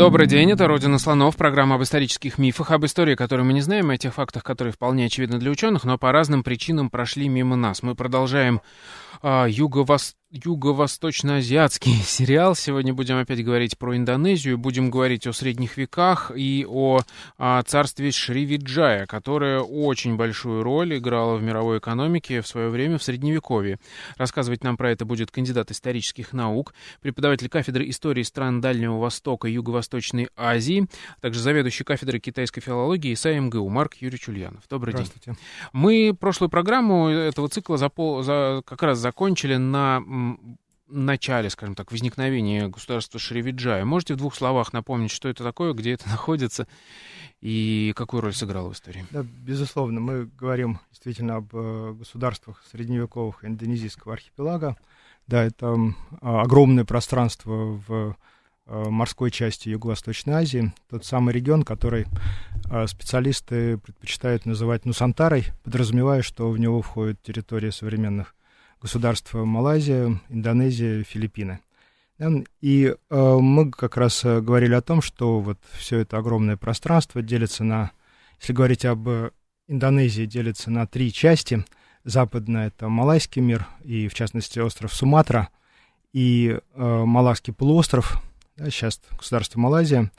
Добрый день, это «Родина слонов», программа об исторических мифах, об истории, которую мы не знаем, о тех фактах, которые вполне очевидны для ученых, но по разным причинам прошли мимо нас. Мы продолжаем а, юго-восток юго-восточно-азиатский сериал. Сегодня будем опять говорить про Индонезию, будем говорить о средних веках и о, о царстве Шривиджая, которое очень большую роль играло в мировой экономике в свое время в Средневековье. Рассказывать нам про это будет кандидат исторических наук, преподаватель кафедры истории стран Дальнего Востока и Юго-Восточной Азии, а также заведующий кафедрой китайской филологии ИСА МГУ Марк Юрьевич Ульянов. Добрый день. Мы прошлую программу этого цикла за, за, как раз закончили на начале, скажем так, возникновения государства Шривиджая. Можете в двух словах напомнить, что это такое, где это находится и какую роль сыграло в истории? Да, безусловно, мы говорим действительно об э, государствах средневековых индонезийского архипелага. Да, это огромное пространство в э, морской части Юго-Восточной Азии, тот самый регион, который э, специалисты предпочитают называть Нусантарой, подразумевая, что в него входит территория современных государства Малайзия, Индонезия, Филиппины. И э, мы как раз э, говорили о том, что вот все это огромное пространство делится на, если говорить об Индонезии, делится на три части. Западная — это Малайский мир, и в частности остров Суматра, и э, Малакский полуостров, да, сейчас государство Малайзия.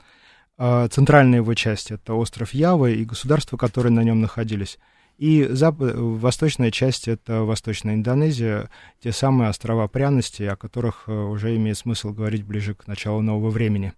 Э, центральная его часть — это остров Ява и государства, которые на нем находились — и запад, восточная часть — это Восточная Индонезия, те самые острова пряности, о которых э, уже имеет смысл говорить ближе к началу нового времени.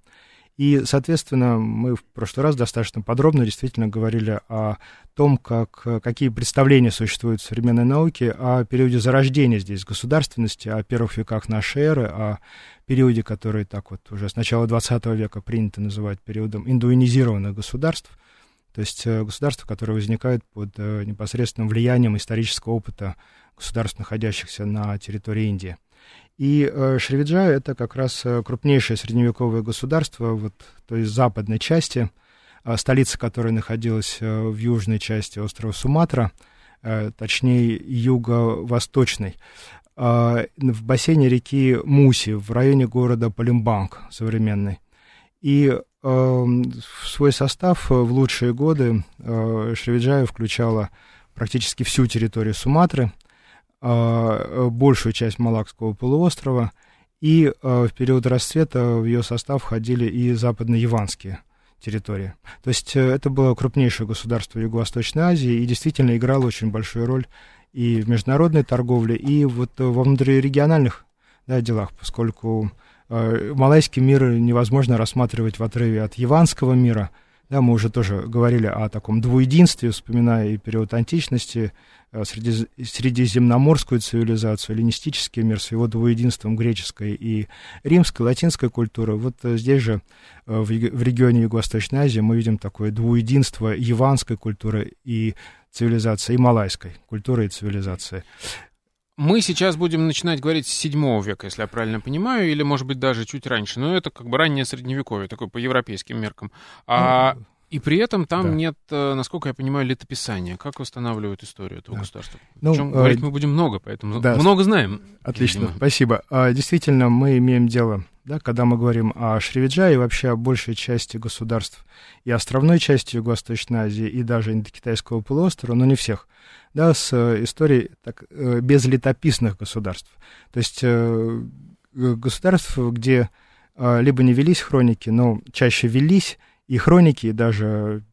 И, соответственно, мы в прошлый раз достаточно подробно действительно говорили о том, как, какие представления существуют в современной науке о периоде зарождения здесь государственности, о первых веках нашей эры, о периоде, который так вот уже с начала XX века принято называть периодом индуинизированных государств — то есть э, государства, которые возникают под э, непосредственным влиянием исторического опыта государств, находящихся на территории Индии. И э, Шривиджа — это как раз крупнейшее средневековое государство, вот, то есть западной части, столица которой находилась в южной части острова Суматра, точнее, юго-восточной, в бассейне реки Муси, в районе города Палимбанг современный. И в свой состав э, в лучшие годы э, Шривиджая включала практически всю территорию Суматры, э, большую часть Малакского полуострова, и в период расцвета в ее состав входили и западно-яванские территории. То есть это было крупнейшее государство Юго-Восточной Азии и действительно играло очень большую роль и в международной торговле, и вот во внутрирегиональных да, делах, поскольку малайский мир невозможно рассматривать в отрыве от яванского мира. Да, мы уже тоже говорили о таком двуединстве, вспоминая и период античности, э, среди, средиземноморскую цивилизацию, эллинистический мир с его двуединством греческой и римской, латинской культуры. Вот э, здесь же, в, в регионе Юго-Восточной Азии, мы видим такое двуединство яванской культуры и цивилизации, и малайской культуры и цивилизации. Мы сейчас будем начинать говорить с 7 века, если я правильно понимаю, или, может быть, даже чуть раньше. Но это как бы раннее средневековье, такое по европейским меркам. А, ну, и при этом там да. нет, э, насколько я понимаю, летописания. Как восстанавливают историю этого да. государства? Ну, Причем, э, говорить мы будем много, поэтому да, много знаем. Отлично, видимо. спасибо. А, действительно, мы имеем дело, да, когда мы говорим о Шривиджае и вообще о большей части государств и островной части Юго-Восточной Азии, и даже Индокитайского полуострова, но не всех да, с э, историей так, э, без летописных государств. То есть э, государств, где либо не велись хроники, но чаще велись, и хроники даже,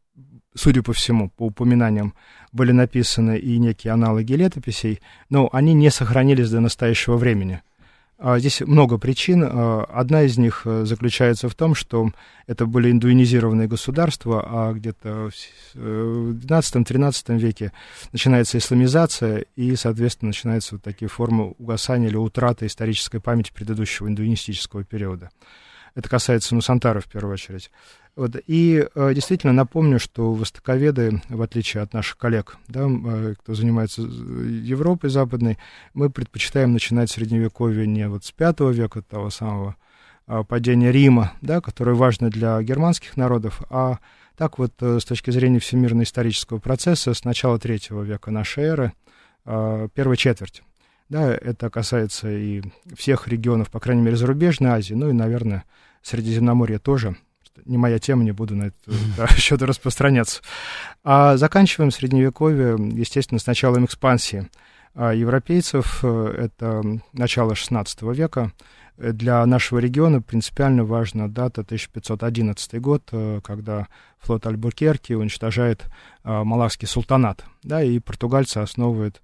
судя по всему, по упоминаниям, были написаны и некие аналоги летописей, но они не сохранились до настоящего времени. А, здесь много причин. А, одна из них э, заключается в том, что это были индуинизированные государства, а где-то в XII-XIII э, веке начинается исламизация, и, соответственно, начинаются вот такие формы угасания или утраты исторической памяти предыдущего индуинистического периода. Это касается Нусантара в первую очередь. Вот. И э, действительно напомню, что востоковеды, в отличие от наших коллег, да, э, кто занимается Европой западной, мы предпочитаем начинать средневековье не вот с V века, того самого э, падения Рима, да, которое важно для германских народов, а так вот э, с точки зрения всемирно-исторического процесса с начала третьего века нашей эры, э, первой четверти. Да, это касается и всех регионов, по крайней мере, зарубежной Азии, ну и, наверное, Средиземноморья тоже, не моя тема, не буду на это да, счет распространяться. А заканчиваем средневековье, естественно, с началом экспансии а европейцев. Э, это начало XVI века. Для нашего региона принципиально важна дата 1511 год, э, когда флот Альбуркерки уничтожает а, Малакский султанат. Да, и португальцы основывают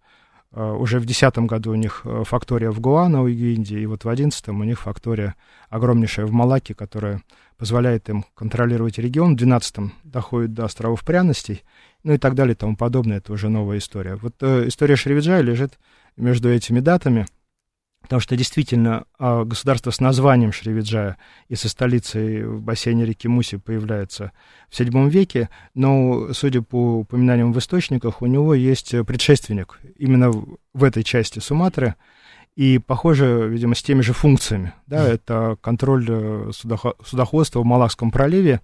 уже в 2010 году у них э, фактория в Гуана, у Индии, и вот в 2011 у них фактория огромнейшая в Малаке, которая позволяет им контролировать регион. В 12-м доходит до островов пряностей, ну и так далее и тому подобное. Это уже новая история. Вот э, история Шривиджая лежит между этими датами, потому что действительно э, государство с названием Шривиджая и со столицей в бассейне реки Муси появляется в VII веке, но, судя по упоминаниям в источниках, у него есть предшественник именно в этой части Суматры – и, похоже, видимо, с теми же функциями. Да, это контроль э, судоходства в Малакском проливе.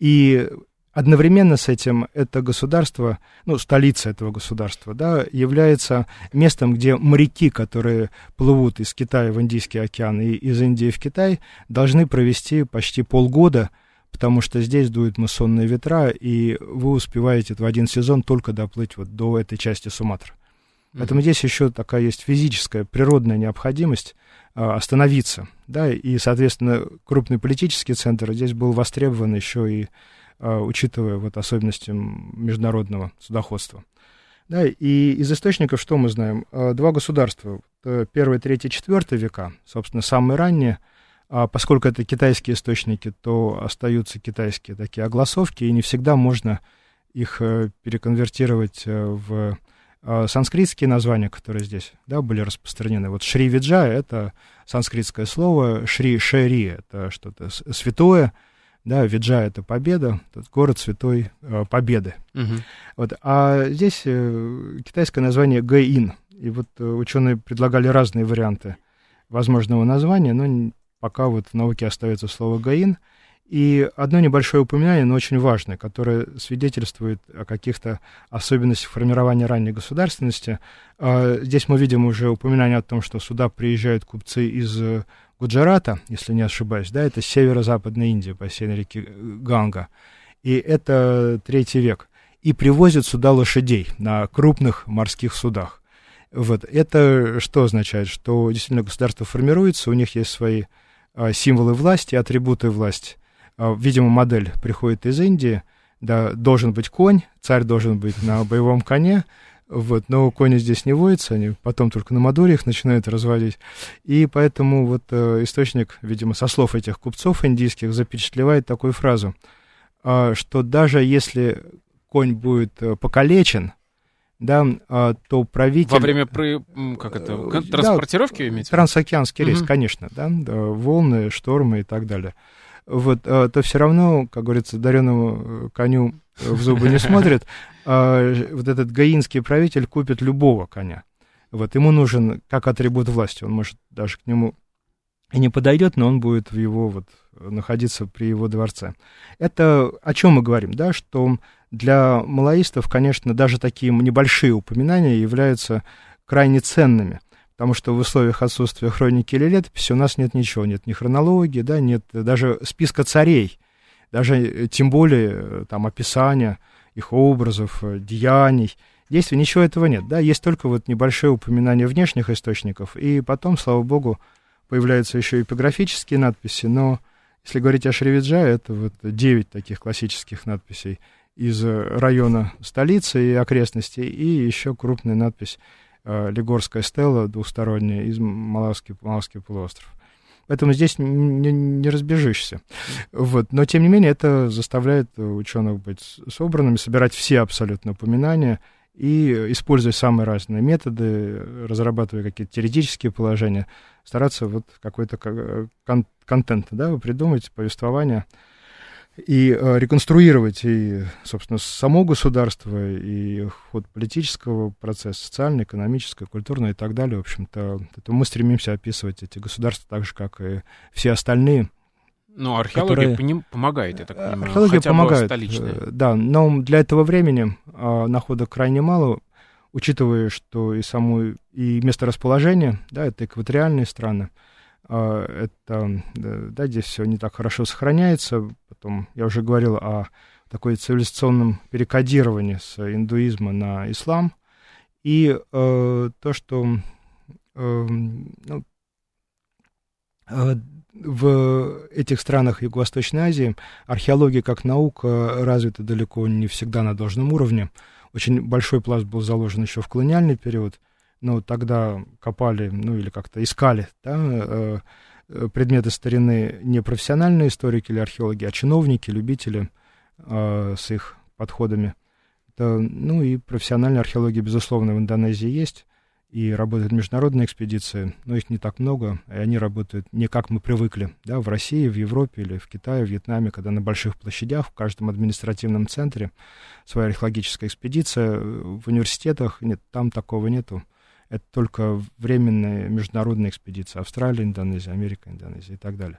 И одновременно с этим это государство, ну, столица этого государства, да, является местом, где моряки, которые плывут из Китая в Индийский океан и из Индии в Китай, должны провести почти полгода, потому что здесь дуют муссонные ветра, и вы успеваете в один сезон только доплыть вот до этой части Суматры. Поэтому здесь еще такая есть физическая, природная необходимость а, остановиться, да, и, соответственно, крупный политический центр здесь был востребован еще и учитывая вот особенности международного судоходства. Да, и из источников что мы знаем? А, два государства, первый, третий, четвертый века, собственно, самые ранние, а поскольку это китайские источники, то остаются китайские такие огласовки, и не всегда можно их э, переконвертировать э, в санскритские названия, которые здесь да, были распространены. Вот Шри Виджа — это санскритское слово, Шри Шери — это что-то святое, да, Виджа — это победа, тот город святой э, победы. Угу. Вот, а здесь э, китайское название Гаин, и вот э, ученые предлагали разные варианты возможного названия, но пока вот в науке остается слово Гаин — и одно небольшое упоминание, но очень важное, которое свидетельствует о каких-то особенностях формирования ранней государственности. А, здесь мы видим уже упоминание о том, что сюда приезжают купцы из э, Гуджарата, если не ошибаюсь, да, это северо-западная Индия, бассейн реки Ганга. И это третий век. И привозят сюда лошадей на крупных морских судах. Вот. Это что означает? Что действительно государство формируется, у них есть свои а, символы власти, атрибуты власти. А, видимо, модель приходит из Индии, да, должен быть конь, царь должен быть на боевом коне, вот, но кони здесь не водятся, они потом только на Мадуре их начинают разводить. И поэтому вот э, источник, видимо, со слов этих купцов индийских запечатлевает такую фразу, э, что даже если конь будет э, покалечен, да, э, то правитель... Во время при... как это, э, транспортировки да, имеете? Трансокеанский рейс, угу. конечно, да, да, волны, штормы и так далее вот, а, то все равно, как говорится, дареному э, коню в зубы не смотрит, а вот этот гаинский правитель купит любого коня. Вот, ему нужен как атрибут власти, он может даже к нему и не подойдет, но он будет в его вот находиться при его дворце. Это о чем мы говорим, да, что для малоистов, конечно, даже такие небольшие упоминания являются крайне ценными потому что в условиях отсутствия хроники или летописи у нас нет ничего, нет ни хронологии, да, нет даже списка царей, даже э, тем более э, там описания их образов, э, деяний, действий, ничего этого нет, да, есть только вот небольшое упоминание внешних источников, и потом, слава богу, появляются еще эпиграфические надписи, но если говорить о Шривиджа, это вот девять таких классических надписей из района столицы и окрестностей, и еще крупная надпись Э, Лигорская стела двусторонняя из Малавский, Малавский полуостров. Поэтому здесь не, не разбежишься. Вот. Но, тем не менее, это заставляет ученых быть собранными, собирать все абсолютно упоминания и, используя самые разные методы, разрабатывая какие-то теоретические положения, стараться вот какой-то кон- контент да, придумать, повествование, и э, реконструировать и, собственно, само государство, и ход политического процесса, социальный, экономический, культурный и так далее. В общем-то, это мы стремимся описывать эти государства так же, как и все остальные. Ну, археология которые... помогает, я так понимаю. Археология хотя помогает, столичная. Э, да, но для этого времени э, находок крайне мало, учитывая, что и само и место расположения, да, это экваториальные страны, а, это, да, здесь все не так хорошо сохраняется. Потом я уже говорил о такой цивилизационном перекодировании с индуизма на ислам. И э, то, что э, ну, э, в этих странах Юго-Восточной Азии археология как наука развита далеко не всегда на должном уровне. Очень большой пласт был заложен еще в колониальный период ну, тогда копали, ну, или как-то искали, да, э, э, предметы старины не профессиональные историки или археологи, а чиновники, любители э, с их подходами. Это, ну, и профессиональная археология, безусловно, в Индонезии есть, и работают международные экспедиции, но их не так много, и они работают не как мы привыкли, да, в России, в Европе или в Китае, в Вьетнаме, когда на больших площадях, в каждом административном центре своя археологическая экспедиция, в университетах, нет, там такого нету это только временные международные экспедиции. Австралия, Индонезия, Америка, Индонезия и так далее.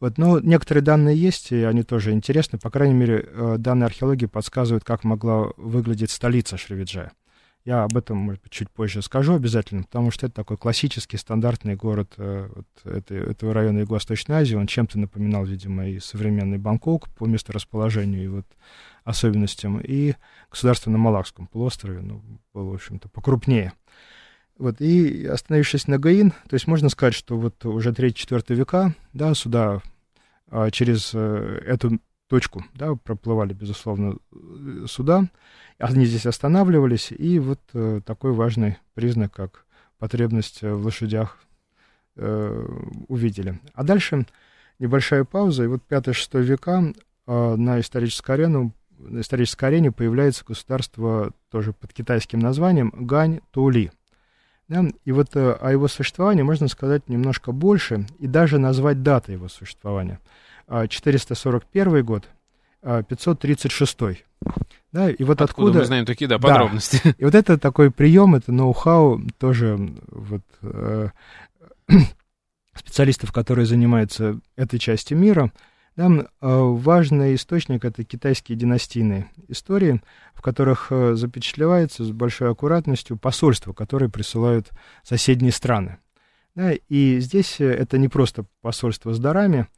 Вот, но некоторые данные есть, и они тоже интересны. По крайней мере, э, данные археологии подсказывают, как могла выглядеть столица Шривиджая. Я об этом, может быть, чуть позже скажу обязательно, потому что это такой классический, стандартный город э, вот, этой, этого района Юго-Восточной Азии. Он чем-то напоминал, видимо, и современный Бангкок по месторасположению и вот особенностям, и государство на Малакском полуострове, ну, было, в общем-то, покрупнее. Вот, и остановившись на Гаин, то есть можно сказать, что вот уже 3-4 века, да, сюда а, через а, эту точку, да, проплывали, безусловно, э, суда, они здесь останавливались, и вот а, такой важный признак, как потребность в лошадях, а, увидели. А дальше небольшая пауза, и вот 5-6 века а, на историческую арену на исторической арене появляется государство тоже под китайским названием Гань-Тули. Да? И вот э, о его существовании можно сказать немножко больше и даже назвать даты его существования. 441 а, год, 536. А, да, и вот откуда, откуда мы знаем такие да, подробности. Да. И вот это такой прием, это ноу-хау тоже вот, э, специалистов, которые занимаются этой частью мира, там э, важный источник — это китайские династийные истории, в которых э, запечатлевается с большой аккуратностью посольства, которые присылают соседние страны. Да, и здесь э, это не просто посольство с дарами,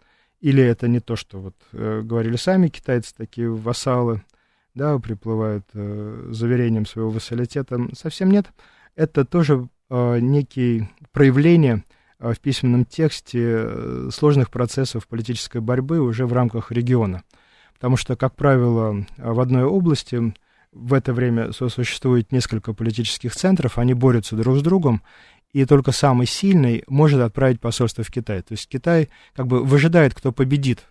или это не то, что вот говорили сами китайцы, такие вассалы, да, приплывают заверением своего вассалитета. Совсем нет. Это тоже некие проявления в письменном тексте э, сложных процессов политической борьбы уже в рамках региона. Потому что, как правило, в одной области в это время существует несколько политических центров, они борются друг с другом, и только самый сильный может отправить посольство в Китай. То есть Китай как бы выжидает, кто победит.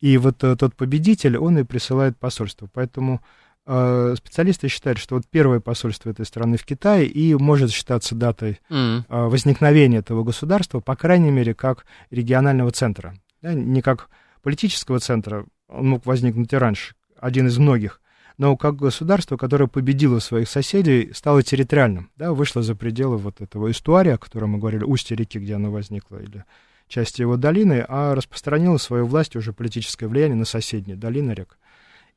И вот э, тот победитель, он и присылает посольство. Поэтому специалисты считают, что вот первое посольство этой страны в Китае и может считаться датой mm. возникновения этого государства, по крайней мере, как регионального центра. Да, не как политического центра, он мог возникнуть и раньше, один из многих, но как государство, которое победило своих соседей, стало территориальным, да, вышло за пределы вот этого эстуария, о котором мы говорили, устья реки, где оно возникло, или части его долины, а распространило свою власть, уже политическое влияние на соседние долины рек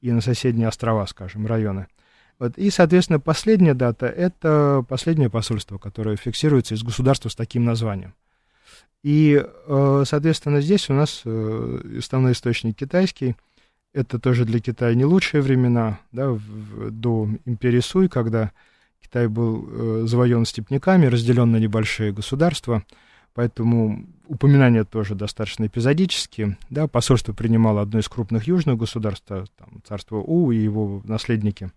и на соседние острова, скажем, районы. Вот. И, соответственно, последняя дата — это последнее посольство, которое фиксируется из государства с таким названием. И, э, соответственно, здесь у нас э, основной источник китайский. Это тоже для Китая не лучшие времена, да, до империи Суй, когда Китай был э, завоеван степняками, разделен на небольшие государства — поэтому упоминания тоже достаточно эпизодические. Да, посольство принимало одно из крупных южных государств, там, царство У и его наследники.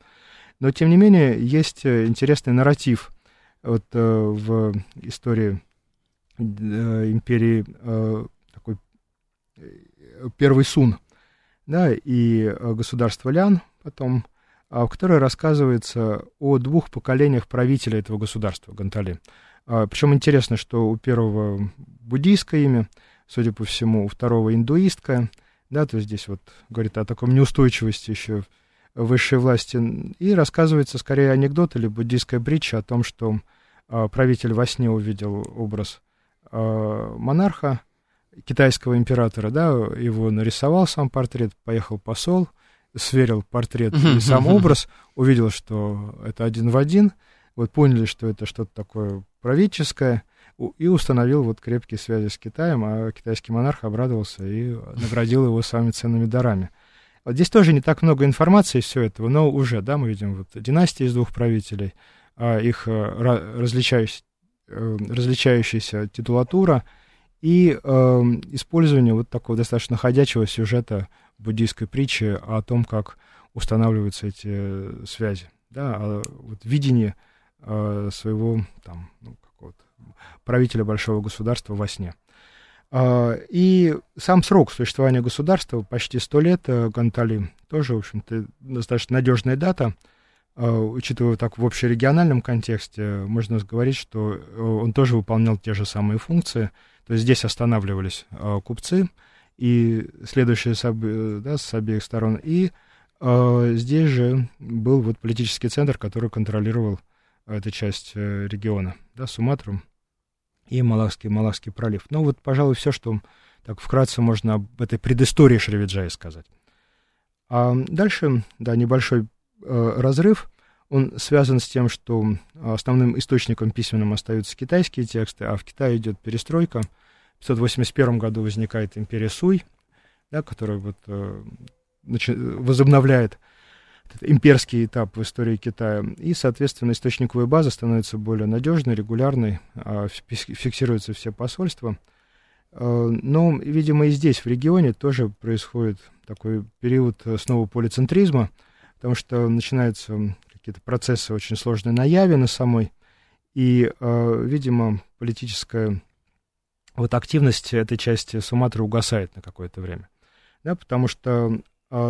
Но, тем не менее, есть э, интересный нарратив вот, э, в истории э, империи э, такой э, первый Сун, да, и э, государство Лян потом, в которой рассказывается о двух поколениях правителя этого государства, Гантали. Причем интересно, что у первого буддийское имя, судя по всему, у второго индуистское, да, то есть здесь вот говорит о таком неустойчивости еще высшей власти. И рассказывается скорее анекдот или буддийская притча о том, что э, правитель во сне увидел образ э, монарха, китайского императора, да, его нарисовал сам портрет, поехал посол, сверил портрет и сам образ, увидел, что это один в один, вот поняли, что это что-то такое правительское, и установил вот крепкие связи с Китаем, а китайский монарх обрадовался и наградил его самыми ценными дарами. Вот здесь тоже не так много информации все этого, но уже, да, мы видим вот династии из двух правителей, а их э, различающаяся, э, различающаяся титулатура и э, использование вот такого достаточно ходячего сюжета буддийской притчи о том, как устанавливаются эти связи, да, о вот, видении э, своего там, ну, какого-то правителя большого государства во сне. А, и сам срок существования государства, почти сто лет, э, Гантали, тоже, в общем-то, достаточно надежная дата, учитывая так в общерегиональном контексте, можно говорить, что э, он тоже выполнял те же самые функции. То есть здесь останавливались купцы, и следующие да, с обеих сторон, и здесь же был вот политический центр, который контролировал эту часть э, региона, да, Суматру и Малакский, Малакский пролив. Ну вот, пожалуй, все, что так вкратце можно об этой предыстории Шривиджая сказать. А дальше, да, небольшой э, разрыв. Он связан с тем, что основным источником письменным остаются китайские тексты, а в Китае идет перестройка. В 581 году возникает империя Суй, да, которая вот, э, возобновляет имперский этап в истории Китая. И, соответственно, источниковая база становится более надежной, регулярной, а фиксируются все посольства. А, но, видимо, и здесь, в регионе, тоже происходит такой период э, снова полицентризма, потому что начинаются какие-то процессы очень сложные на Яве, на самой, и, а, видимо, политическая вот активность этой части Суматры угасает на какое-то время. Да, потому что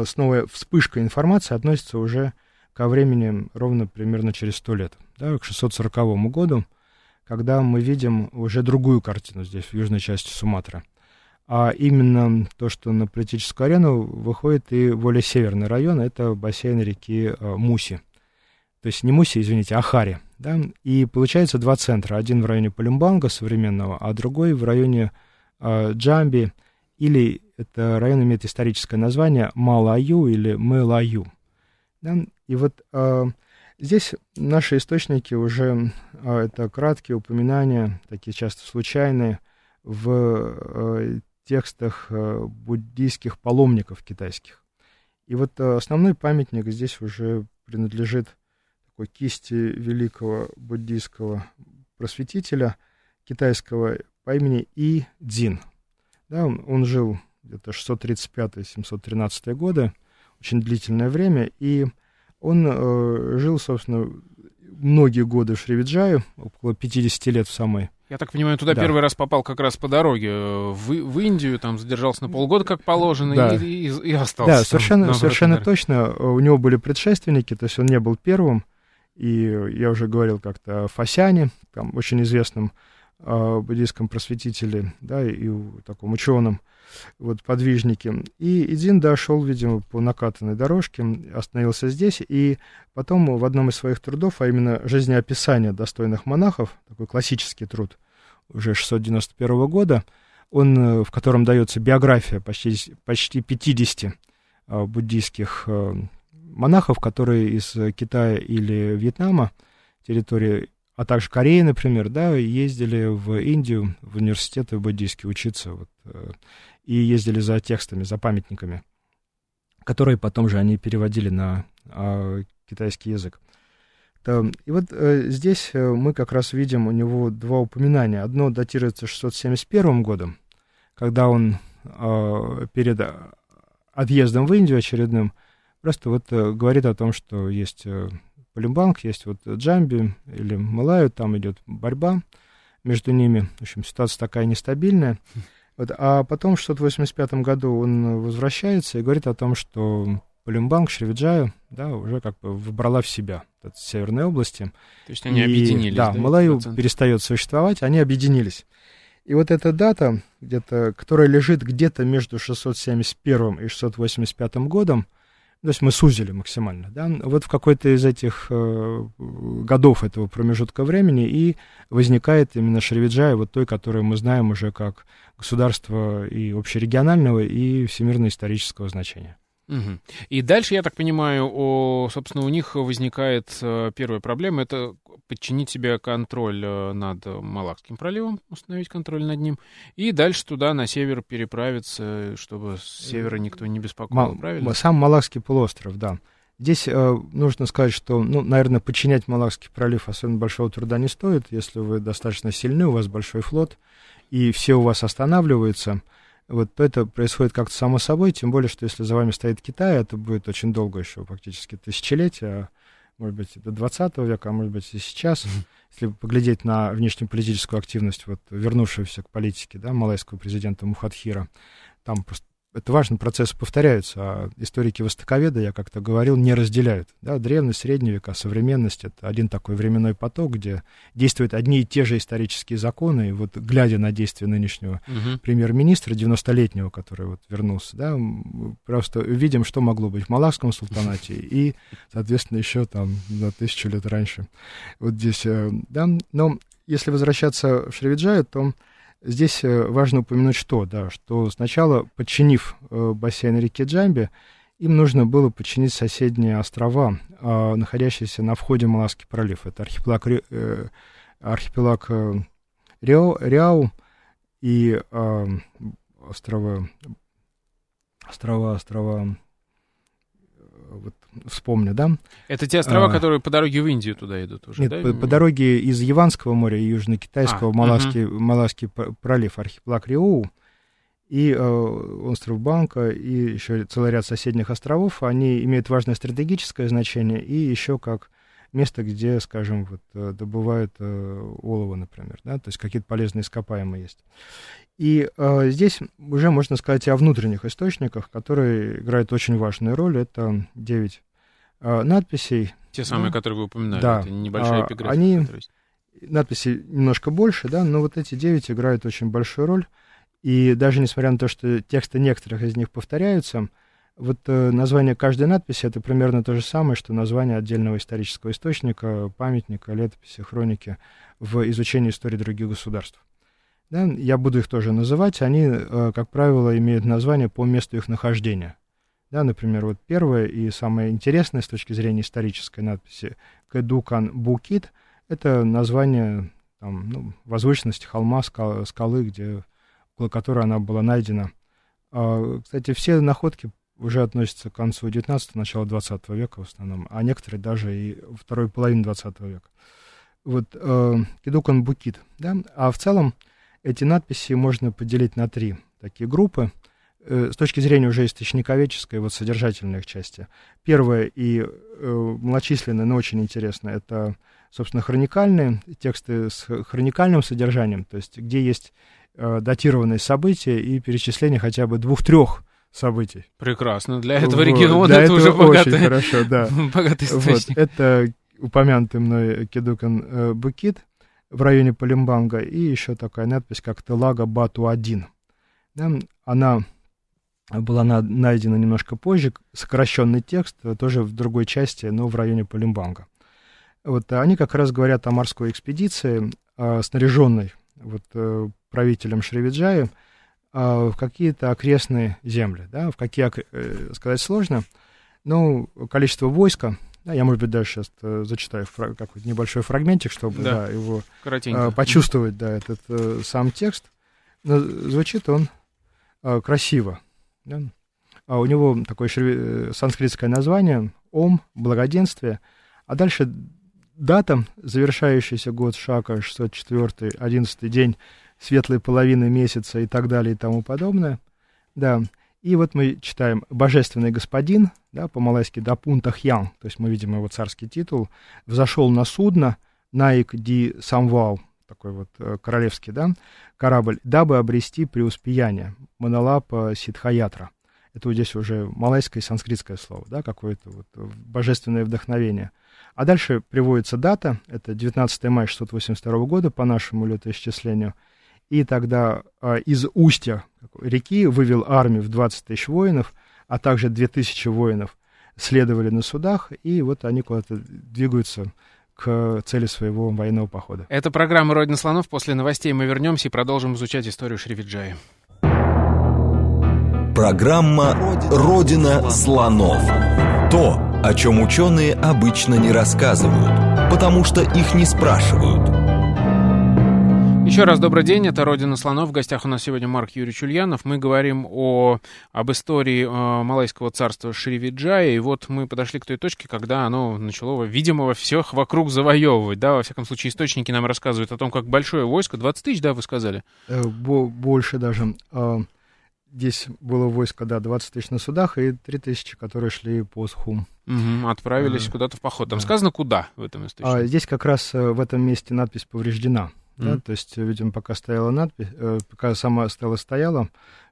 снова вспышка информации относится уже ко времени ровно примерно через сто лет, да, к 640 году, когда мы видим уже другую картину здесь, в южной части Суматры. А именно то, что на политическую арену выходит и более северный район, это бассейн реки а, Муси. То есть не Муси, извините, а Хари. Да? И получается два центра. Один в районе Палюмбанга современного, а другой в районе э, Джамби или это район имеет историческое название Малаю или Мэлаю. Да? И вот э, здесь наши источники уже, э, это краткие упоминания, такие часто случайные, в э, текстах э, буддийских паломников китайских. И вот э, основной памятник здесь уже принадлежит такой кисти великого буддийского просветителя китайского по имени И Дзин – да, он, он жил где-то 635-713 годы, очень длительное время, и он э, жил, собственно, многие годы в Шривиджае, около 50 лет в самой. Я так понимаю, туда да. первый раз попал как раз по дороге э, в, в Индию, там задержался на полгода, как положено, да. и, и, и остался. Да, совершенно, там, совершенно точно. У него были предшественники, то есть он не был первым. И я уже говорил как-то о Фасяне, там, очень известном буддийском просветителе, да, и таком ученом, вот, подвижнике. И Идин дошел, видимо, по накатанной дорожке, остановился здесь, и потом в одном из своих трудов, а именно «Жизнеописание достойных монахов», такой классический труд уже 691 года, он, э, в котором дается биография почти, почти 50 а, буддийских э, монахов, которые из Китая или Вьетнама, территории а также Кореи, например, да, ездили в Индию, в университеты буддийские учиться, вот, э, и ездили за текстами, за памятниками, которые потом же они переводили на э, китайский язык. И вот э, здесь э, мы как раз видим у него два упоминания. Одно датируется 671 годом, когда он э, перед отъездом в Индию очередным просто вот говорит о том, что есть Полимбанк, есть вот Джамби или Малаю, там идет борьба между ними. В общем, ситуация такая нестабильная. Вот, а потом в 685 году он возвращается и говорит о том, что Палембанг, Шривиджаю, да, уже как бы выбрала в себя от северной области. То есть они и, объединились, да? Да, Малаю перестает существовать, они объединились. И вот эта дата, где-то, которая лежит где-то между 671 и 685 годом, то есть мы сузили максимально, да, вот в какой-то из этих э, годов этого промежутка времени и возникает именно Шривиджая, вот той, которую мы знаем уже как государство и общерегионального, и всемирно-исторического значения. Угу. И дальше, я так понимаю, о, собственно, у них возникает э, первая проблема, это подчинить себе контроль э, над Малакским проливом, установить контроль над ним, и дальше туда, на север, переправиться, чтобы с севера никто не беспокоил, Мал, правильно? Сам Малакский полуостров, да. Здесь э, нужно сказать, что, ну, наверное, подчинять Малакский пролив особенно большого труда не стоит, если вы достаточно сильны, у вас большой флот, и все у вас останавливаются, вот это происходит как-то само собой, тем более, что если за вами стоит Китай, это будет очень долго еще, фактически тысячелетия, а может быть, до 20 века, а может быть, и сейчас, если поглядеть на внешнеполитическую активность, вот, вернувшуюся к политике, да, малайского президента Мухатхира, там просто это важно, процессы повторяются, а историки востоковеда, я как-то говорил, не разделяют. Да, древность, средние века, современность — это один такой временной поток, где действуют одни и те же исторические законы, и вот глядя на действия нынешнего угу. премьер-министра, 90-летнего, который вот вернулся, да, просто видим, что могло быть в Малакском султанате и, соответственно, еще там на тысячу лет раньше. Вот здесь, э, да, но если возвращаться в Шривиджаю, то Здесь э, важно упомянуть что, да, что сначала, подчинив э, бассейн реки Джамби, им нужно было подчинить соседние острова, а, находящиеся на входе в Маласский пролив. Это архипелаг, э, архипелаг Риау, Риау и а, острова, острова, острова вот вспомню, да. Это те острова, а, которые по дороге в Индию туда идут уже, нет, да? По, по дороге из Яванского моря и Южно-Китайского а, Малайский, угу. Малайский пролив, архипелаг Риоу, и э, остров Банка, и еще целый ряд соседних островов, они имеют важное стратегическое значение, и еще как место, где, скажем, вот, э, добывают э, олово, например, да, то есть какие-то полезные ископаемые есть. И э, здесь уже можно сказать и о внутренних источниках, которые играют очень важную роль. Это 9 э, надписей. Те самые, да, которые вы упоминали, да, это небольшая эпиграфика. Они, которые... надписи немножко больше, да, но вот эти 9 играют очень большую роль. И даже несмотря на то, что тексты некоторых из них повторяются, вот э, название каждой надписи это примерно то же самое, что название отдельного исторического источника, памятника, летописи, хроники в изучении истории других государств. Да, я буду их тоже называть. Они, э, как правило, имеют название по месту их нахождения. Да, например, вот первое и самое интересное с точки зрения исторической надписи Кэдукан Букит — это название там, ну, возвышенности холма, скалы, скалы, где, около которой она была найдена. А, кстати, все находки уже относятся к концу 19 начала 20 века в основном, а некоторые даже и второй половины 20 века. Вот э, Кедукан Букит, да, а в целом эти надписи можно поделить на три такие группы э, с точки зрения уже источниковедческой, вот содержательной их части. Первое и э, малочисленное, но очень интересное, это, собственно, хроникальные тексты с хроникальным содержанием, то есть где есть э, датированные события и перечисление хотя бы двух-трех событий. Прекрасно. Для этого региона Для это этого уже богатый, очень хорошо, да. богатый источник. Вот. Это упомянутый мной Кедукан э, Букит в районе Палембанга и еще такая надпись, как Телага Бату-1. Да, она была на, найдена немножко позже, сокращенный текст, э, тоже в другой части, но в районе Палембанга. Вот они как раз говорят о морской экспедиции, снаряженной вот, э, правителем Шривиджая, а, в какие-то окрестные земли, да, в какие, э, сказать сложно, но количество войска, да, я, может быть, даже сейчас э, зачитаю какой-то небольшой фрагментик, чтобы да. Да, его а, почувствовать, да, этот э, сам текст. Но звучит он красиво. Да? А у него такое шри... санскритское название «Ом», «Благоденствие», а дальше дата, завершающийся год Шака, 604 11 день светлой половины месяца и так далее и тому подобное. Да. И вот мы читаем «Божественный господин», да, по-малайски «Дапун Тахьян», то есть мы видим его царский титул, взошел на судно «Наик ди Самвал», такой вот э, королевский, да, корабль, дабы обрести преуспеяние, монолапа Сидхаятра. Это вот здесь уже малайское и санскритское слово, да, какое-то вот божественное вдохновение. А дальше приводится дата, это 19 мая 682 года по нашему летоисчислению, и тогда а, из устья реки вывел армию в 20 тысяч воинов, а также 2000 воинов следовали на судах, и вот они куда-то двигаются к цели своего военного похода. Это программа «Родина слонов». После новостей мы вернемся и продолжим изучать историю Шривиджаи. Программа «Родина слонов». То, о чем ученые обычно не рассказывают, потому что их не спрашивают – еще раз добрый день, это «Родина слонов». В гостях у нас сегодня Марк Юрьевич Ульянов. Мы говорим о, об истории э, Малайского царства Шривиджая. И вот мы подошли к той точке, когда оно начало, видимо, всех вокруг завоевывать. Да, во всяком случае, источники нам рассказывают о том, как большое войско, 20 тысяч, да, вы сказали? Э, больше даже. А, здесь было войско, да, 20 тысяч на судах и 3 тысячи, которые шли по Схум. Угу, отправились а, куда-то в поход. Там да. сказано, куда в этом источнике? А, здесь как раз в этом месте надпись повреждена. Mm-hmm. Да, то есть, видимо, пока стояла надпись, э, пока сама стела стояла,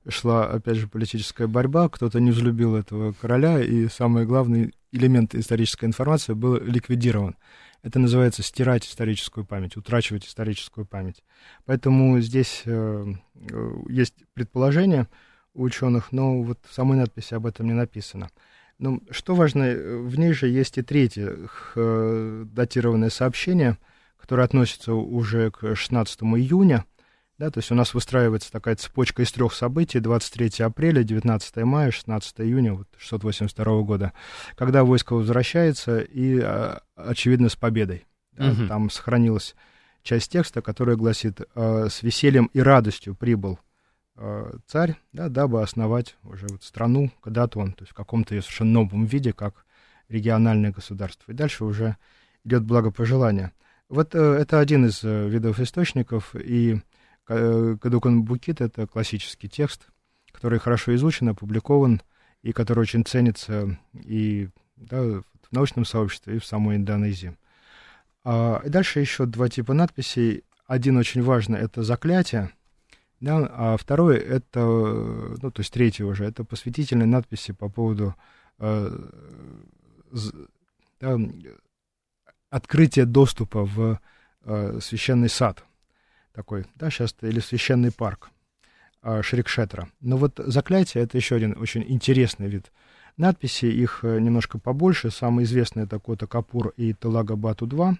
шла, опять же, политическая борьба, кто-то не взлюбил этого короля, и самый главный элемент исторической информации был ликвидирован. Это называется стирать историческую память, утрачивать историческую память. Поэтому здесь э, э есть предположение у ученых, но вот в самой надписи об этом не написано. Но что важно, э, в ней же есть и третье э, датированное сообщение – который относится уже к 16 июня. Да, то есть у нас выстраивается такая цепочка из трех событий. 23 апреля, 19 мая, 16 июня вот, 682 года, когда войско возвращается и, а, очевидно, с победой. Да, угу. Там сохранилась часть текста, которая гласит «Э, «С весельем и радостью прибыл э, царь, да, дабы основать уже вот страну, когда-то он, то есть в каком-то ее совершенно новом виде, как региональное государство». И дальше уже идет благопожелание. Вот э, это один из э, видов источников, и э, Кадукан Букит — это классический текст, который хорошо изучен, опубликован, и который очень ценится и да, в научном сообществе, и в самой Индонезии. А, и дальше еще два типа надписей. Один очень важный — это заклятие, да, а второй — это, ну, то есть третий уже, это посвятительные надписи по поводу э, да, открытие доступа в э, священный сад такой, да, сейчас или священный парк э, Шрикшетра. Но вот заклятие это еще один очень интересный вид надписи, их э, немножко побольше. Самый известный это Кота Капур и Телага Бату 2.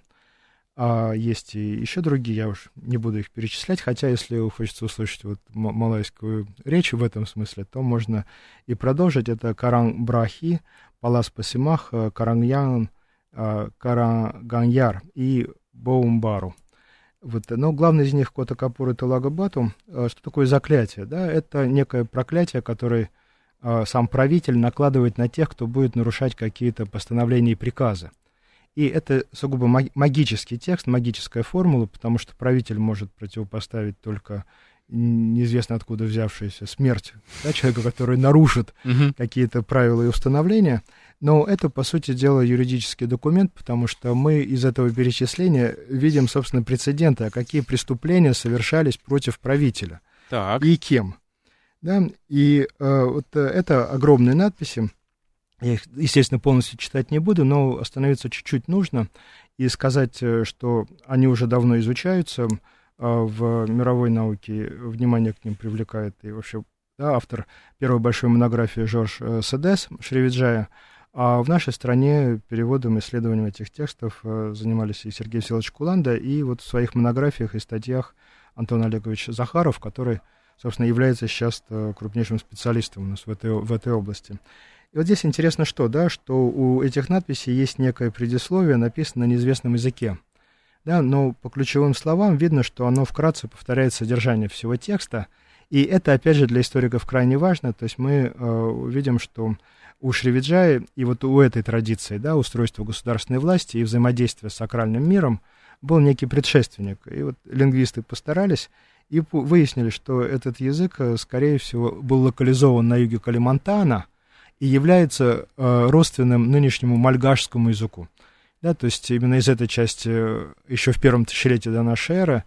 А есть и еще другие, я уж не буду их перечислять, хотя если хочется услышать вот малайскую речь в этом смысле, то можно и продолжить. Это Каран Брахи, Палас Пасимах, э, Карангян, а, Караганьяр и Боумбару. Вот, но главный из них Кота Капур и Талагабату. А, что такое заклятие? Да? Это некое проклятие, которое а, сам правитель накладывает на тех, кто будет нарушать какие-то постановления и приказы. И это сугубо магический текст, магическая формула, потому что правитель может противопоставить только неизвестно откуда взявшаяся смерть да, человека, который нарушит uh-huh. какие-то правила и установления. Но это, по сути дела, юридический документ, потому что мы из этого перечисления видим, собственно, прецеденты, а какие преступления совершались против правителя. Так. И кем. Да? И э, вот э, это огромные надписи. Я их, естественно, полностью читать не буду, но остановиться чуть-чуть нужно и сказать, э, что они уже давно изучаются а, в мировой науке внимание к ним привлекает и вообще да, автор первой большой монографии Жорж э, Седес Шревиджая. А в нашей стране переводом и исследованием этих текстов э, занимались и Сергей Всеволодович Куланда, и вот в своих монографиях и статьях Антон Олегович Захаров, который, собственно, является сейчас э, крупнейшим специалистом у нас в этой, в этой области. И вот здесь интересно что, да, что у этих надписей есть некое предисловие, написано на неизвестном языке да, но по ключевым словам видно, что оно вкратце повторяет содержание всего текста, и это, опять же, для историков крайне важно, то есть мы э, видим, что у Шривиджая и вот у этой традиции, да, устройства государственной власти и взаимодействия с сакральным миром был некий предшественник, и вот лингвисты постарались и выяснили, что этот язык, э, скорее всего, был локализован на юге Калимантана и является э, родственным нынешнему мальгашскому языку. Да, то есть именно из этой части, э, еще в первом тысячелетии до нашей эры,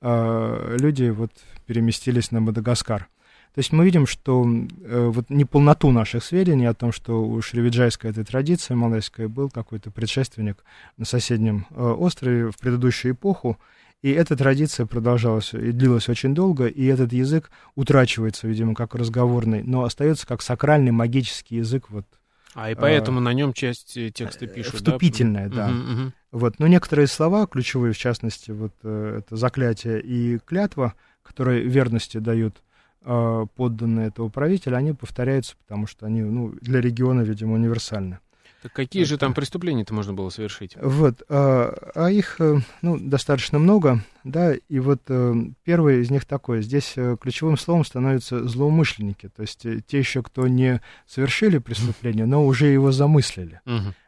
люди вот переместились на Мадагаскар. То есть мы видим, что э, вот неполноту наших сведений о том, что у шривиджайской этой традиции малайской был какой-то предшественник на соседнем э, острове в предыдущую эпоху, и эта традиция продолжалась и длилась очень долго, и этот язык утрачивается, видимо, как разговорный, но остается как сакральный магический язык вот а и поэтому а, на нем часть э, текста э, пишут, Вступительная, да. да. Угу, угу. Вот, но некоторые слова, ключевые, в частности, вот э, это заклятие и клятва, которые верности дают подданные этого правителя, они повторяются, потому что они, ну, для региона, видимо, универсальны. Так какие же там преступления-то можно было совершить? Вот, а, а их, э, ну, достаточно много, да, и вот э, первый из них такой. Здесь э, ключевым словом становятся злоумышленники, то есть те еще, кто не совершили преступление, но уже его замыслили,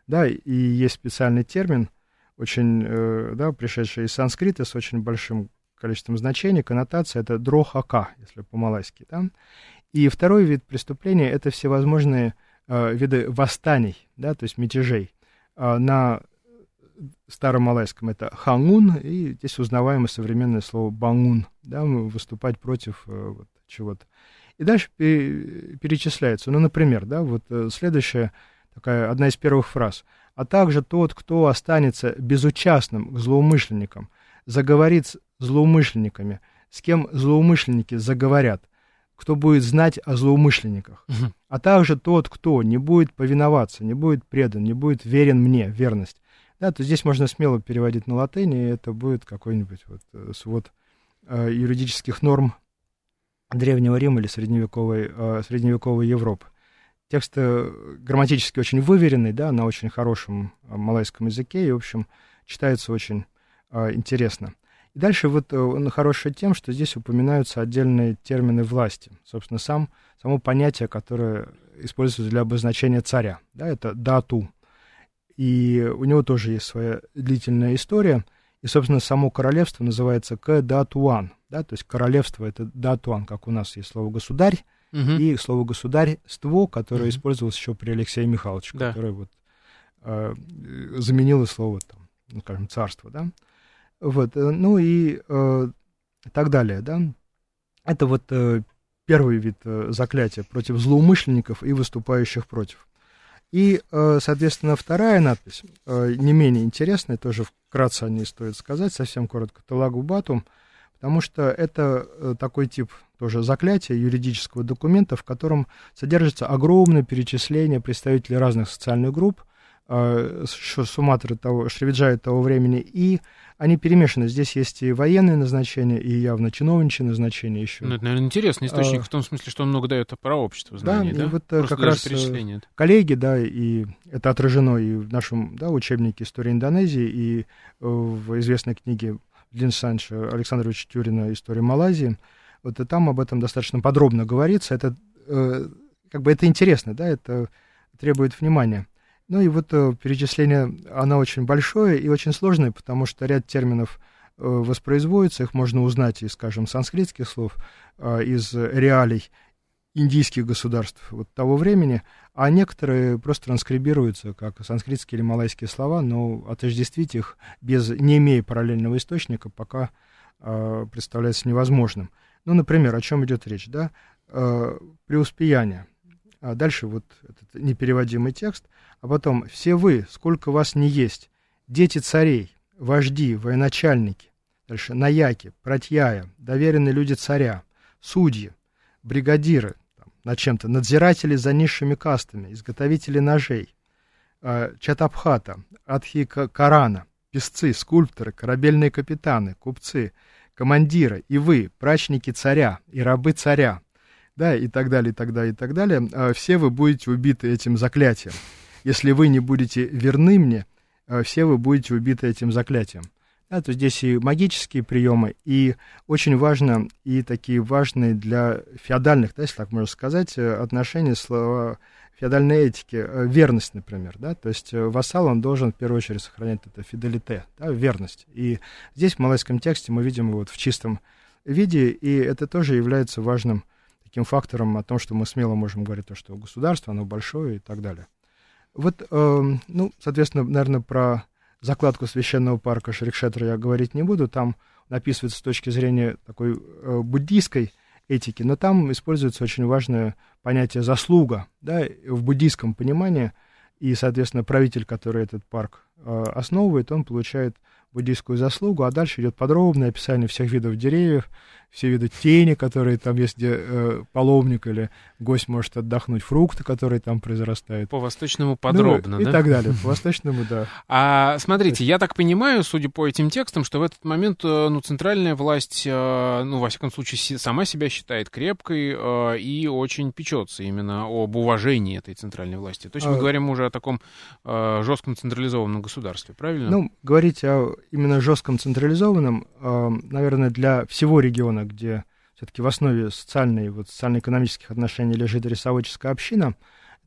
да, и есть специальный термин, очень, да, пришедший из санскрита с очень большим количеством значений, коннотация, это дрохака, если по-малайски, да. И второй вид преступления — это всевозможные э, виды восстаний, да, то есть мятежей. Э, на старом малайском это хангун, и здесь узнаваемое современное слово бангун, да, выступать против э, вот, чего-то. И дальше перечисляется, ну, например, да, вот э, следующая такая, одна из первых фраз. «А также тот, кто останется безучастным к злоумышленникам, заговорит с злоумышленниками, с кем злоумышленники заговорят, кто будет знать о злоумышленниках, угу. а также тот, кто не будет повиноваться, не будет предан, не будет верен мне, верность. Да, то здесь можно смело переводить на латынь, и это будет какой-нибудь вот э, свод э, юридических норм Древнего Рима или средневековой, э, средневековой Европы. Текст э, грамматически очень выверенный, да, на очень хорошем э, малайском языке, и, в общем, читается очень э, интересно. И дальше вот э, он хороший тем, что здесь упоминаются отдельные термины власти. Собственно, сам, само понятие, которое используется для обозначения царя. Да, это дату. И у него тоже есть своя длительная история. И, собственно, само королевство называется Кадатуан. Да, то есть королевство это датуан, как у нас есть слово государь, угу. и слово государство, которое угу. использовалось еще при Алексее Михайловиче, да. которое вот э, заменило слово там, ну, скажем, царство, да. Вот, э, ну и э, так далее, да. Это вот э, первый вид э, заклятия против злоумышленников и выступающих против. И, э, соответственно, вторая надпись, э, не менее интересная, тоже вкратце о ней стоит сказать, совсем коротко, Талагу Батум, потому что это э, такой тип тоже заклятия юридического документа, в котором содержится огромное перечисление представителей разных социальных групп, Суматры того, Шривиджая того времени, и они перемешаны. Здесь есть и военные назначения, и явно чиновничьи назначения еще. Ну, это, наверное, интересный источник а, в том смысле, что он много дает про общество знаний, да? да? И вот э, Просто как раз э, коллеги, да, и это отражено и в нашем да, учебнике истории Индонезии, и э, в известной книге Лин Санча Александровича Тюрина «История Малайзии». Вот и там об этом достаточно подробно говорится. Это как бы это интересно, да, это требует внимания. Ну и вот э, перечисление, оно очень большое и очень сложное, потому что ряд терминов э, воспроизводится, их можно узнать из, скажем, санскритских слов, э, из реалий индийских государств вот того времени, а некоторые просто транскрибируются как санскритские или малайские слова, но отождествить их, без, не имея параллельного источника, пока представляется невозможным. Ну, например, о чем идет речь, да? Э, преуспеяние. А дальше вот этот непереводимый текст – а потом, все вы, сколько вас не есть, дети царей, вожди, военачальники, дальше, наяки, протьяя, доверенные люди царя, судьи, бригадиры, там, над чем-то, надзиратели за низшими кастами, изготовители ножей, э, чатабхата, адхи карана, песцы, скульпторы, корабельные капитаны, купцы, командиры, и вы, прачники царя, и рабы царя, да, и так далее, и так далее, и так далее, э, все вы будете убиты этим заклятием если вы не будете верны мне, э, все вы будете убиты этим заклятием. Да, то здесь и магические приемы, и очень важно, и такие важные для феодальных, да, если так можно сказать, э, отношения слова феодальной этики, э, верность, например, да, то есть вассал, он должен в первую очередь сохранять это фиделите, да, верность. И здесь в малайском тексте мы видим его вот в чистом виде, и это тоже является важным таким фактором о том, что мы смело можем говорить то, что государство, оно большое и так далее. Вот, э, ну, соответственно, наверное, про закладку священного парка Шрикшетра я говорить не буду. Там написывается с точки зрения такой э, буддийской этики, но там используется очень важное понятие заслуга, да, в буддийском понимании, и, соответственно, правитель, который этот парк э, основывает, он получает буддийскую заслугу, а дальше идет подробное описание всех видов деревьев, все виды тени, которые там где э, паломник или гость может отдохнуть, фрукты, которые там произрастают. По-восточному подробно, ну, да? И так далее, по-восточному, да. А смотрите, я так понимаю, судя по этим текстам, что в этот момент, э, ну, центральная власть, э, ну, во всяком случае, сама себя считает крепкой э, и очень печется именно об уважении этой центральной власти. То есть мы а... говорим уже о таком жестком централизованном государстве, правильно? Ну, говорить о именно жестком централизованном, наверное, для всего региона региона, где все-таки в основе социальной, вот, социально-экономических отношений лежит рисоводческая община,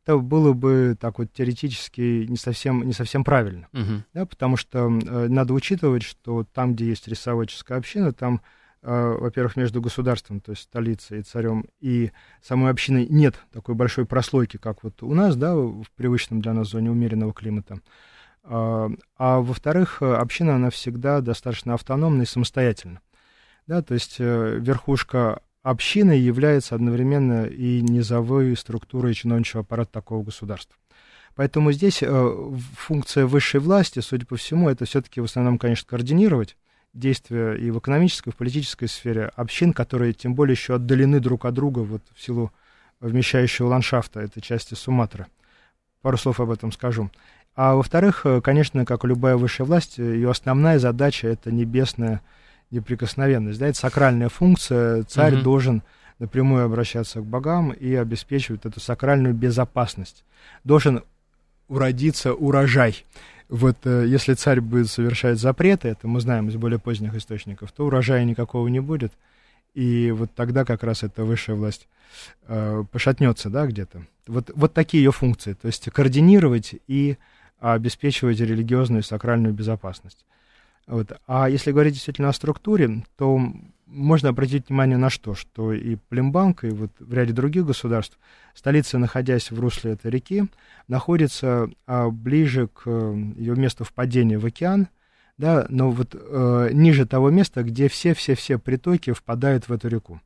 это было бы так вот теоретически не совсем, не совсем правильно. Uh-huh. Да, потому что э, надо учитывать, что там, где есть рисоводческая община, там, э, во-первых, между государством, то есть столицей и царем, и самой общиной нет такой большой прослойки, как вот у нас, да, в привычном для нас зоне умеренного климата. А, а во-вторых, община, она всегда достаточно автономна и самостоятельна. Да, то есть э, верхушка общины является одновременно и низовой структурой чиновничьего аппарата такого государства. Поэтому здесь э, функция высшей власти, судя по всему, это все-таки в основном, конечно, координировать действия и в экономической, и в политической сфере общин, которые тем более еще отдалены друг от друга вот в силу вмещающего ландшафта этой части Суматры. Пару слов об этом скажу. А во-вторых, э, конечно, как и любая высшая власть, ее основная задача это небесная неприкосновенность. Да, это сакральная функция. Царь угу. должен напрямую обращаться к богам и обеспечивать эту сакральную безопасность. Должен уродиться урожай. Вот э, если царь будет совершать запреты, это мы знаем из более поздних источников, то урожая никакого не будет. И вот тогда как раз эта высшая власть э, пошатнется, да, где-то. Вот, вот такие ее функции. То есть координировать и обеспечивать религиозную и сакральную безопасность. Вот. А если говорить действительно о структуре, то можно обратить внимание на что, что и Плембанк, и вот в ряде других государств, столица, находясь в русле этой реки, находится а, ближе к ее месту впадения в океан, да, но вот э, ниже того места, где все-все-все притоки впадают в эту реку.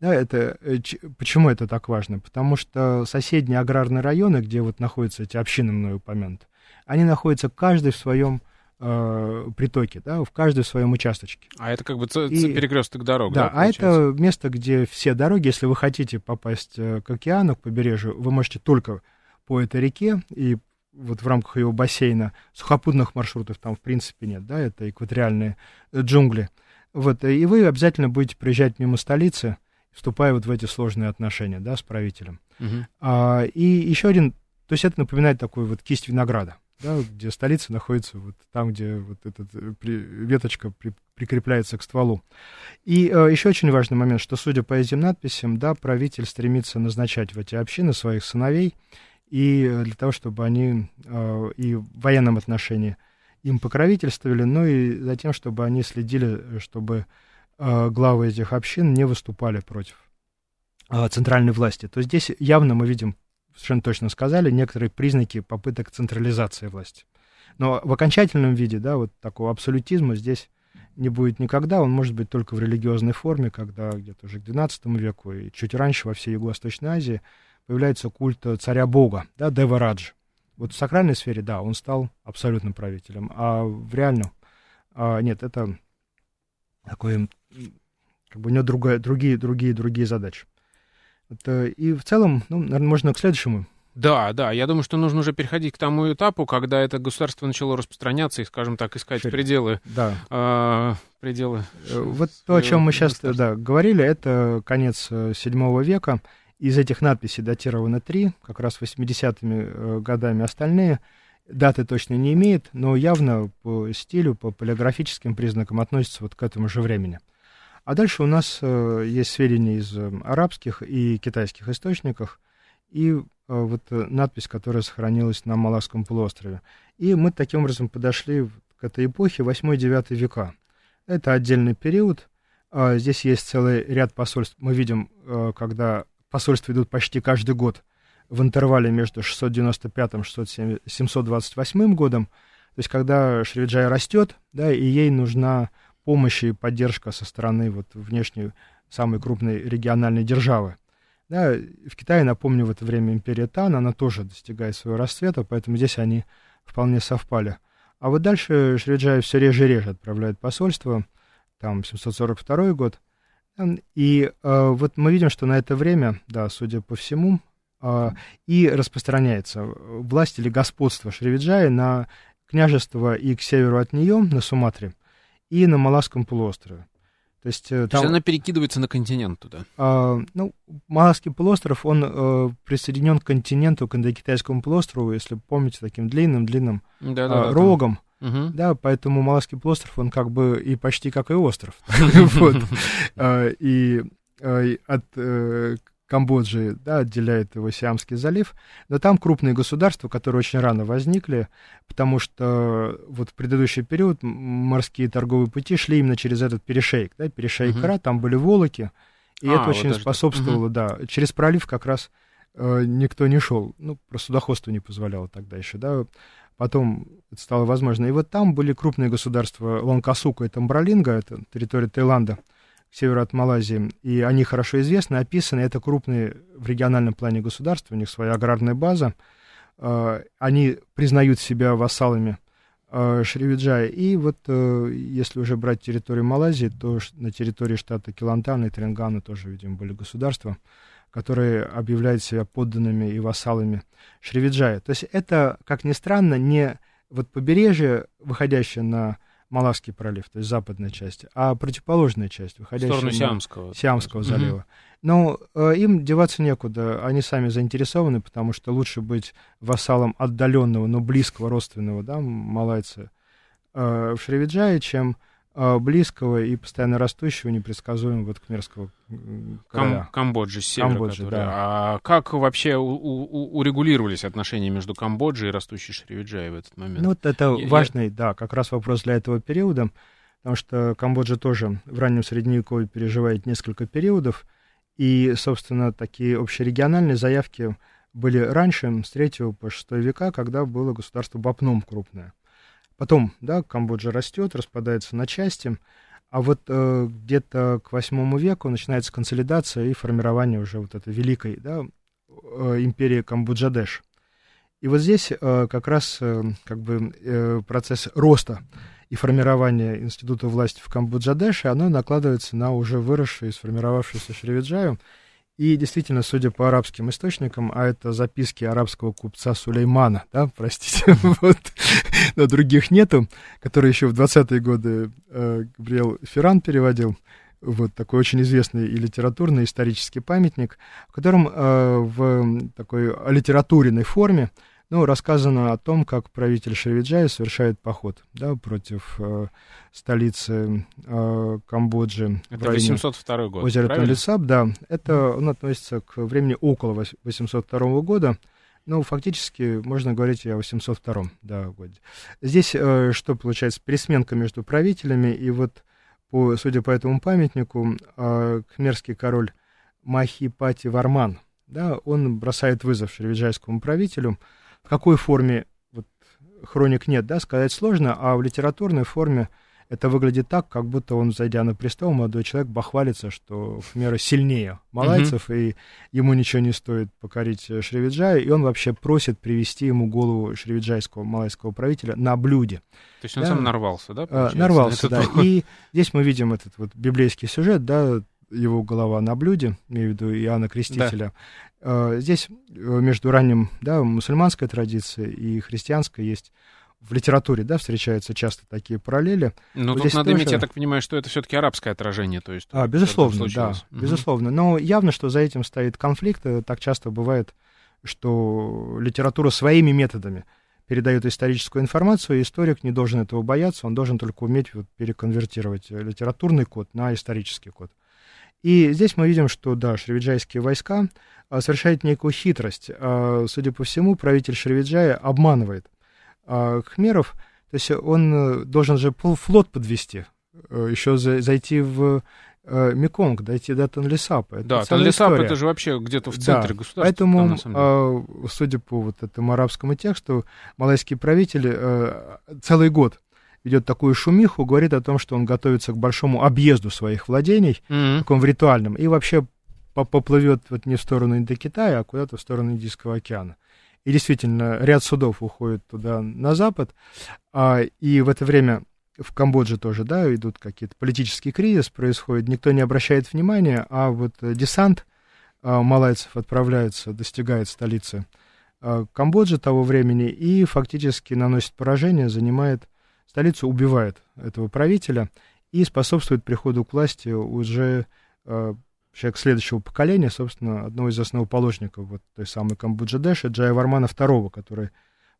Да, это, э, почему это так важно? Потому что соседние аграрные районы, где вот находятся эти общины мной упомянуты, они находятся каждый в своем э, притоки, да, в каждой своем участочке. А это как бы ц- и, перекресток дорог, да? Да, а это место, где все дороги, если вы хотите попасть э, к океану, к побережью, вы можете только по этой реке и вот в рамках ее бассейна сухопутных маршрутов там в принципе нет, да, это экваториальные э, джунгли. Вот, и вы обязательно будете приезжать мимо столицы, вступая вот в эти сложные отношения, да, с правителем. Угу. А, и еще один, то есть это напоминает такую вот кисть винограда да, где столица находится вот там, где вот эта э, при, веточка при, прикрепляется к стволу. И э, еще очень важный момент, что, судя по этим надписям, да, правитель стремится назначать в эти общины своих сыновей, и э, для того, чтобы они э, и в военном отношении им покровительствовали, ну и затем, чтобы они следили, чтобы э, главы этих общин не выступали против э, центральной власти. То здесь явно мы видим совершенно точно сказали, некоторые признаки попыток централизации власти. Но в окончательном виде, да, вот такого абсолютизма здесь не будет никогда, он может быть только в религиозной форме, когда где-то уже к XII веку и чуть раньше во всей Юго-Восточной Азии появляется культ царя-бога, да, Дева Радж. Вот в сакральной сфере, да, он стал абсолютным правителем, а в реальном, а, нет, это такое, как бы у него другая, другие, другие, другие задачи. Это, и в целом, ну, наверное, можно к следующему. Да, да, я думаю, что нужно уже переходить к тому этапу, когда это государство начало распространяться и, скажем так, искать Шире. пределы. Да. Э, пределы. Вот то, о чем мы сейчас да, говорили, это конец VII э, века. Из этих надписей датировано три, как раз 80-ми э, годами остальные. Даты точно не имеет, но явно по стилю, по полиграфическим признакам относятся вот к этому же времени. А дальше у нас э, есть сведения из э, арабских и китайских источников, и э, вот э, надпись, которая сохранилась на Малакском полуострове. И мы таким образом подошли к этой эпохе 8-9 века. Это отдельный период. Э, здесь есть целый ряд посольств. Мы видим, когда посольства идут почти каждый год в интервале между 695 и 728 годом. То есть, когда Шривиджай растет, да, и ей нужна помощь и поддержка со стороны вот внешней самой крупной региональной державы. Да, в Китае, напомню, в это время империя Тан, она тоже достигает своего расцвета, поэтому здесь они вполне совпали. А вот дальше Шриджай все реже и реже отправляет посольство, там 742 год. И э, вот мы видим, что на это время, да, судя по всему, э, и распространяется власть или господство Шривиджая на княжество и к северу от нее, на Суматре, и на Маласском полуострове. То есть, там, То есть она перекидывается на континент туда? А, ну, Маласский полуостров, он э, присоединен к континенту, к индокитайскому полуострову, если помните, таким длинным-длинным да, да, э, рогом. Угу. Да, поэтому Маласский полуостров, он как бы и почти как и остров. А, и э, от э, Камбоджи, да, отделяет его Сиамский залив, но там крупные государства, которые очень рано возникли, потому что вот в предыдущий период морские торговые пути шли именно через этот перешейк, да, перешейк uh-huh. там были волоки, и а, это очень вот способствовало, uh-huh. да, через пролив как раз э, никто не шел, ну, просто судоходство не позволяло тогда еще, да, потом это стало возможно. И вот там были крупные государства Лонкасука и Тамбралинга, это территория Таиланда, к от Малайзии, и они хорошо известны, описаны. Это крупные в региональном плане государства, у них своя аграрная база. А, они признают себя вассалами а, Шривиджая. И вот э, если уже брать территорию Малайзии, то на территории штата Килантана и Теренгана тоже, видимо, были государства, которые объявляют себя подданными и вассалами Шривиджая. То есть это, как ни странно, не вот побережье, выходящее на Малавский пролив, то есть западная часть, а противоположная часть, выходящая в сторону Сиамского, Сиамского залива. Угу. Но э, им деваться некуда, они сами заинтересованы, потому что лучше быть вассалом отдаленного, но близкого родственного, да, малайца э, в Шривиджае, чем близкого и постоянно растущего, непредсказуемого вот кхмерского короля. Кам Камбоджи, с севера, Камбоджи, да. А как вообще у, у, урегулировались отношения между Камбоджей и растущей Шривиджай в этот момент? Ну, вот это я, важный, да, как раз вопрос для этого периода, потому что Камбоджа тоже в раннем Средневековье переживает несколько периодов, и, собственно, такие общерегиональные заявки были раньше, с 3 по 6 века, когда было государство Бапном крупное. Потом, да, Камбоджа растет, распадается на части, а вот э, где-то к восьмому веку начинается консолидация и формирование уже вот этой великой, да, э, империи Камбоджадеш. И вот здесь э, как раз э, как бы э, процесс роста и формирования института власти в Камбоджадеше, оно накладывается на уже выросшую и сформировавшуюся Шривиджаю, и действительно, судя по арабским источникам, а это записки арабского купца Сулеймана, да, простите, вот, но других нету, который еще в 20-е годы э, Габриэл Ферран переводил, вот такой очень известный и литературный, исторический памятник, в котором э, в такой литературной форме ну, рассказано о том, как правитель Шривиджая совершает поход да, против э, столицы э, Камбоджи. Это 802 год, Озеро Тонлесап, да. Это он относится к времени около 802 года. Ну, фактически можно говорить о 802 да, годе. Здесь э, что получается? Пересменка между правителями, и вот, по, судя по этому памятнику, э, кхмерский король Махипати Варман, да, он бросает вызов шривиджайскому правителю, в какой форме вот, хроник нет, да, сказать сложно, а в литературной форме это выглядит так, как будто он, зайдя на престол, молодой человек бахвалится, что в меру сильнее малайцев, mm-hmm. и ему ничего не стоит покорить Шривиджая, и он вообще просит привести ему голову шривиджайского малайского правителя на блюде. То есть он да? сам нарвался, да? А, нарвался, да. И здесь мы видим этот вот библейский сюжет, да, его голова на блюде, имею в виду Иоанна Крестителя. Да. Здесь э, между ранним, да, мусульманской традицией и христианской есть в литературе, да, встречаются часто такие параллели. Но вот тут надо тоже... иметь, я так понимаю, что это все-таки арабское отражение, то есть. А, безусловно, да, угу. безусловно. Но явно, что за этим стоит конфликт. Так часто бывает, что литература своими методами передает историческую информацию, и историк не должен этого бояться, он должен только уметь вот, переконвертировать литературный код на исторический код. И здесь мы видим, что, да, шривиджайские войска а, совершают некую хитрость. А, судя по всему, правитель Шривиджая обманывает а, хмеров, то есть он э, должен же флот подвести, э, еще зайти в э, Меконг, дойти до Тонлесапа. Это да, Тонлесап это же вообще где-то в центре да, государства. Поэтому, там, судя по вот этому арабскому тексту, малайские правители целый год ведет такую шумиху, говорит о том, что он готовится к большому объезду своих владений, Мгм. таком в ритуальном, и вообще по- поплывет вот не в сторону Индокитая, а куда-то в сторону Индийского океана. И действительно, ряд судов уходит туда на запад, а, и в это время в Камбодже тоже, да, идут какие-то политический кризис происходит, никто не обращает внимания, а вот э, десант а, малайцев отправляется, достигает столицы а, Камбоджи того времени и фактически наносит поражение, занимает столицу, убивает этого правителя и способствует приходу к власти уже а, человек следующего поколения, собственно, одного из основоположников вот той самой Камбоджи-Дэши, Джая Вармана II, который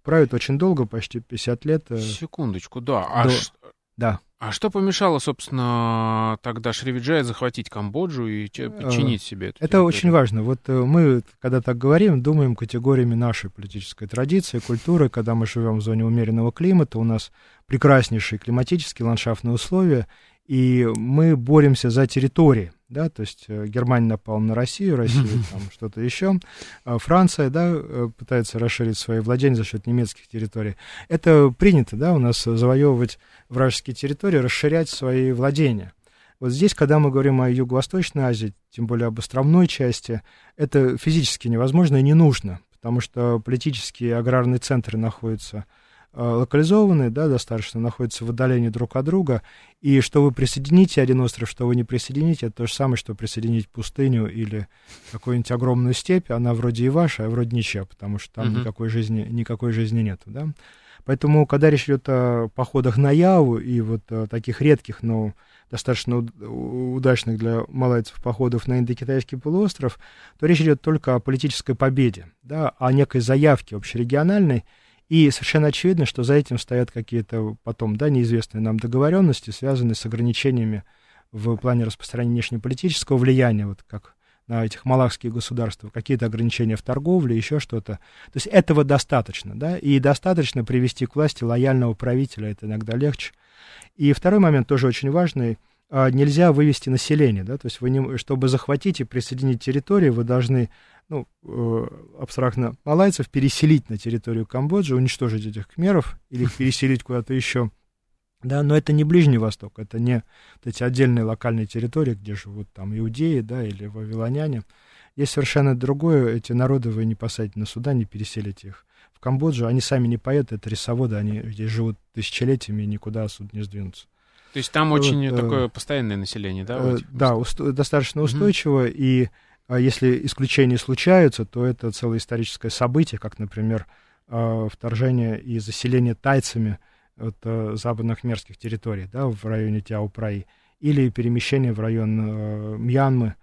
правит очень долго, почти 50 лет. э, Секундочку, да. А, до- ш- Да. а что помешало, собственно, тогда Шривиджая захватить Камбоджу и че- подчинить себе эту Это территорию? очень важно. Вот э, мы, когда так говорим, думаем категориями нашей политической традиции, культуры, когда мы живем в зоне умеренного климата, у нас прекраснейшие климатические ландшафтные условия, и мы боремся за территории, да, то есть э, Германия напала на Россию, Россия там что-то еще, а Франция, да, э, пытается расширить свои владения за счет немецких территорий. Это принято, да, у нас завоевывать вражеские территории, расширять свои владения. Вот здесь, когда мы говорим о Юго-Восточной Азии, тем более об островной части, это физически невозможно и не нужно, потому что политические аграрные центры находятся э, локализованные, да, достаточно, находятся в отдалении друг от друга, и что вы присоедините один остров, что вы не присоедините, это то же самое, что присоединить пустыню или какую-нибудь огромную степь, она вроде и ваша, а вроде ничья, потому что там Мгм. никакой жизни, никакой жизни нету, да. Поэтому, когда речь идет о походах на Яву и вот о таких редких, но достаточно удачных для малайцев походов на Индокитайский полуостров, то речь идет только о политической победе, да, о некой заявке общерегиональной, и совершенно очевидно, что за этим стоят какие-то потом, да, неизвестные нам договоренности, связанные с ограничениями в плане распространения внешнеполитического влияния, вот как на этих малахских государства, какие-то ограничения в торговле, еще что-то. То есть этого достаточно, да, и достаточно привести к власти лояльного правителя, это иногда легче. И второй момент тоже очень важный, нельзя вывести население, да, то есть вы не, чтобы захватить и присоединить территории, вы должны, ну, э, абстрактно, малайцев переселить на территорию Камбоджи, уничтожить этих кхмеров или их переселить куда-то еще, да, но это не Ближний Восток, это не вот эти отдельные локальные территории, где живут там иудеи, да, или вавилоняне. Есть совершенно другое, эти народы вы не посадите на суда, не переселите их. В Камбоджу они сами не поэты, это рисоводы, они здесь живут тысячелетиями и никуда отсюда не сдвинутся. То есть там Вот, очень э, такое постоянное население, да? Э, да, усто- достаточно устойчиво, и а, если исключения случаются, то это целое историческое событие, как, например, а, вторжение и заселение тайцами от а, западных мерских территорий, да, в районе Тяо-Праи, или перемещение в район а, Мьянмы,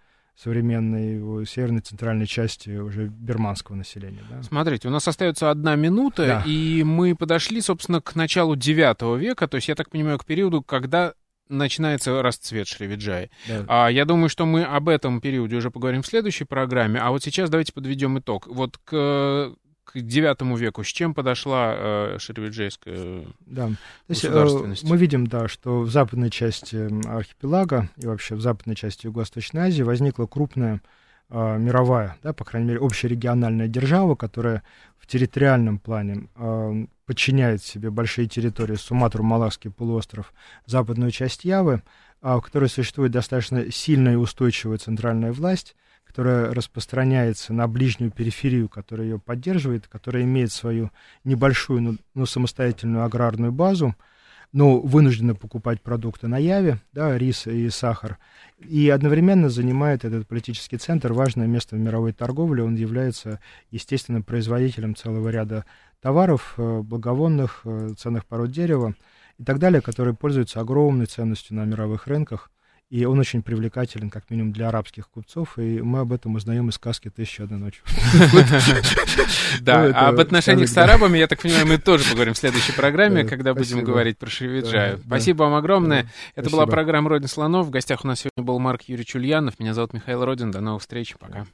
современной его северной центральной части уже берманского населения. Да. Смотрите, у нас остается одна минута, Да. и мы подошли, собственно, к началу IX века, то есть, я так понимаю, к периоду, когда начинается расцвет Шривиджаи. Да. А, я думаю, что мы об этом периоде уже поговорим в следующей программе, а вот сейчас давайте подведем итог. Вот к, к IX веку с чем подошла э, Шривиджайская... Да. То есть, э, государственность. мы видим, да, что в западной части м, архипелага и вообще в западной части Юго-Восточной Азии возникла крупная а, мировая, да, по крайней мере, общерегиональная держава, которая в территориальном плане а, подчиняет себе большие территории Суматру, Малакский полуостров, западную часть Явы, а, в которой существует достаточно сильная и устойчивая центральная власть, которая распространяется на ближнюю периферию, которая ее поддерживает, которая имеет свою небольшую, но, но самостоятельную аграрную базу, но вынуждена покупать продукты на Яве, да, рис и сахар, и одновременно занимает этот политический центр важное место в мировой торговле. Он является естественным производителем целого ряда товаров, э, благовонных, э, ценных пород дерева и так далее, которые пользуются огромной ценностью на мировых рынках. И он очень привлекателен, как минимум, для арабских купцов, и мы об этом узнаем из сказки «Тысяча одной ночи». Да, а об отношениях с арабами, я так понимаю, мы тоже поговорим в следующей программе, Да, когда будем говорить про да. Спасибо вам огромное. Это была программа «Родин слонов». В гостях у нас сегодня был Марк Юрьевич Ульянов. Меня зовут Михаил Родин. До новых встреч. Пока.